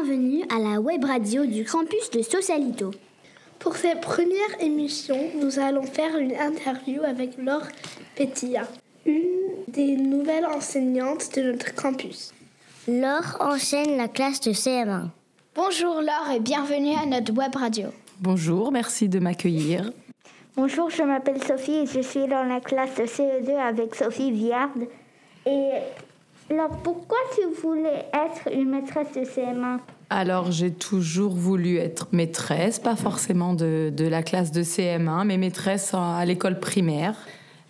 bienvenue à la web radio du campus de Sausalito. Pour cette première émission, nous allons faire une interview avec Laure Petilla, une des nouvelles enseignantes de notre campus. Laure enseigne la classe de CM1. Bonjour Laure et bienvenue à notre web radio. Bonjour, merci de m'accueillir. Bonjour, je m'appelle Sophie et je suis dans la classe de CE2 avec Sophie Viard. Et alors, pourquoi tu voulais être une maîtresse de CM1 Alors, j'ai toujours voulu être maîtresse, pas forcément de, de la classe de CM1, mais maîtresse à l'école primaire.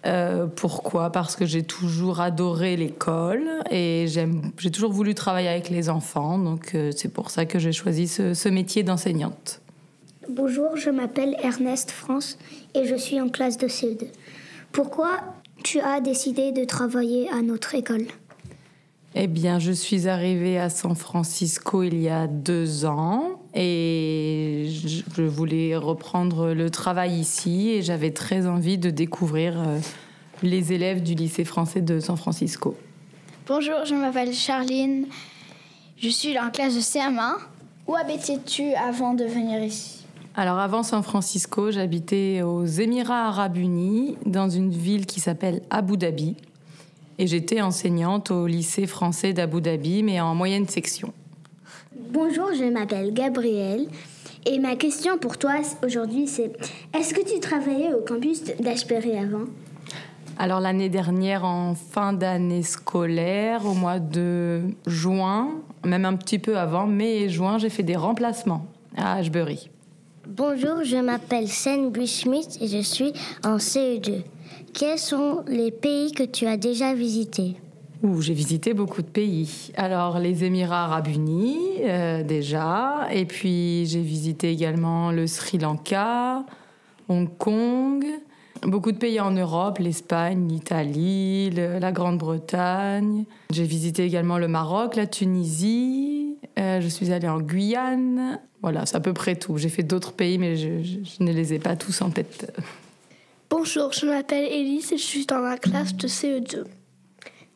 Euh, pourquoi? Parce que j'ai toujours adoré l'école et j'ai toujours voulu travailler avec les enfants. Donc, euh, c'est pour ça que j'ai choisi ce, ce métier d'enseignante. Bonjour, je m'appelle Ernest France et je suis en classe de CE2. Pourquoi tu as décidé de travailler à notre école? Eh bien, je suis arrivée à San Francisco il y a deux ans et je voulais reprendre le travail ici et j'avais très envie de découvrir euh, les élèves du lycée français de San Francisco. Bonjour, je m'appelle Charline. Je suis dans la classe de CM1. Où habitais-tu avant de venir ici? Alors avant San Francisco, j'habitais aux Émirats arabes unis dans une ville qui s'appelle Abu Dhabi et j'étais enseignante au lycée français d'Abu Dhabi, mais en moyenne section. Bonjour, je m'appelle Gabrielle. Et ma question pour toi aujourd'hui, c'est est-ce que tu travaillais au campus d'Ashbury avant? Alors l'année dernière, en fin d'année scolaire, au mois de juin, même un petit peu avant, mai et juin, j'ai fait des remplacements à Ashbury. Bonjour, je m'appelle Sen Schmidt et je suis en CE2. Quels sont les pays que tu as déjà visités? J'ai visité beaucoup de pays. Alors, les Émirats arabes unis, euh, déjà. Et puis, j'ai visité également le Sri Lanka, Hong Kong, beaucoup de pays en Europe, l'Espagne, l'Italie, la Grande-Bretagne. J'ai visité également le Maroc, la Tunisie. Euh, je suis allée en Guyane. Voilà, c'est à peu près tout. J'ai fait d'autres pays, mais je, je ne les ai pas tous en tête. Bonjour, je m'appelle Elise et je suis dans la classe de CE2.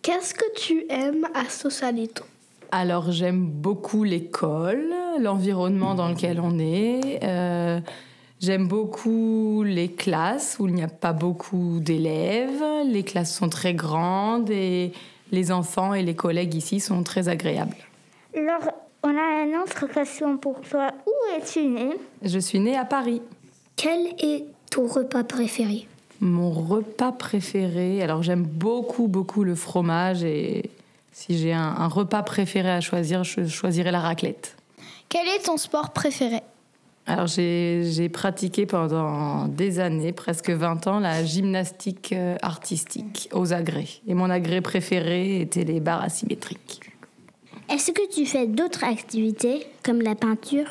Qu'est-ce que tu aimes à Sausalito? Alors j'aime beaucoup l'école, l'environnement dans lequel on est. Euh, j'aime beaucoup les classes où il n'y a pas beaucoup d'élèves. Les classes sont très grandes et les enfants et les collègues ici sont très agréables. Alors, on a une autre question pour toi. Où es-tu née? Je suis née à Paris. Quel est ton repas préféré? Mon repas préféré, alors j'aime beaucoup, beaucoup le fromage et si j'ai un, repas préféré à choisir, je choisirais la raclette. Quel est ton sport préféré? Alors j'ai pratiqué pendant des années, presque 20 ans, la gymnastique euh, artistique aux agrès. Et mon agrès préféré était les barres asymétriques. Est-ce que tu fais d'autres activités comme la peinture?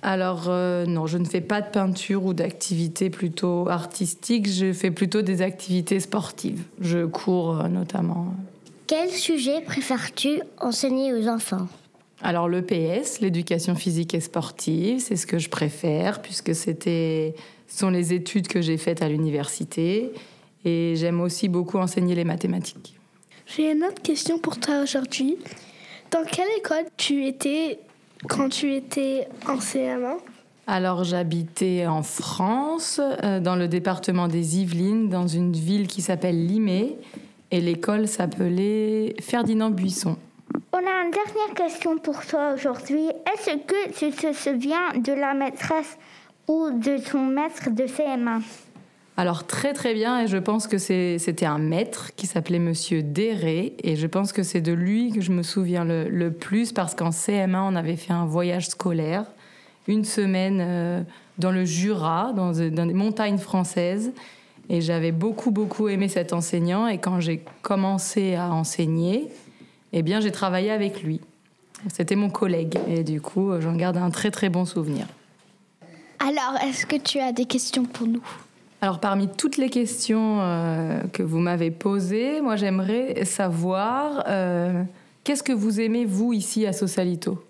Alors euh, non, je ne fais pas de peinture ou d'activités plutôt artistiques, je fais plutôt des activités sportives. Je cours euh, notamment. Quel sujet préfères-tu enseigner aux enfants? Alors le PS, l'éducation physique et sportive, c'est ce que je préfère puisque c'était sont les études que j'ai faites à l'université et j'aime aussi beaucoup enseigner les mathématiques. J'ai une autre question pour toi aujourd'hui. Dans quelle école tu étais quand tu étais en CM1 alors j'habitais en France, euh, dans le département des Yvelines, dans une ville qui s'appelle Limay, et l'école s'appelait Ferdinand Buisson. On a une dernière question pour toi aujourd'hui. Est-ce que tu te souviens de la maîtresse ou de ton maître de CM1 alors très très bien et je pense que c'était un maître qui s'appelait Monsieur Déré et je pense que c'est de lui que je me souviens le, plus parce qu'en CM1 on avait fait un voyage scolaire, une semaine euh, dans le Jura, dans, dans des montagnes françaises et j'avais beaucoup beaucoup aimé cet enseignant et quand j'ai commencé à enseigner, eh bien j'ai travaillé avec lui. C'était mon collègue et du coup j'en garde un très très bon souvenir. Alors, est-ce que tu as des questions pour nous? Alors parmi toutes les questions euh, que vous m'avez posées, moi j'aimerais savoir euh, qu'est-ce que vous aimez vous ici à Sausalito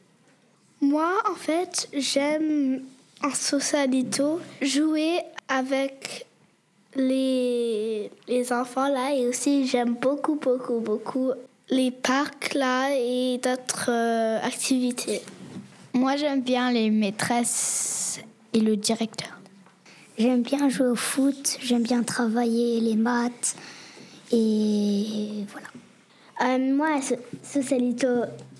Moi en fait j'aime en Sausalito jouer avec les, les enfants là et aussi j'aime beaucoup beaucoup beaucoup les parcs là et d'autres euh, activités. Moi, j'aime bien les maîtresses et le directeur. J'aime bien jouer au foot, j'aime bien travailler les maths et voilà. Euh, moi, à So- Sausalito,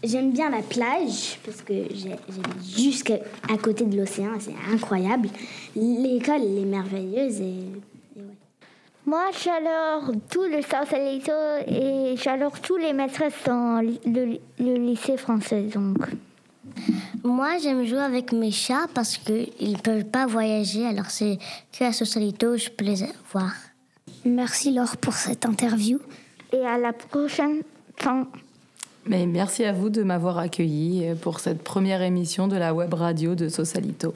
j'aime bien la plage parce que j'habite juste à côté de l'océan, c'est incroyable. L'école, elle est merveilleuse et, ouais. Moi, j'adore tout le Sausalito et j'adore tous les maîtresses dans le, le lycée français. Donc, Moi, j'aime jouer avec mes chats parce qu'ils ne peuvent pas voyager, alors c'est que à Socialito, je peux les voir. Merci Laure pour cette interview. et à la prochaine temps. Mais merci à vous de m'avoir accueilli pour cette première émission de la web radio de Sausalito.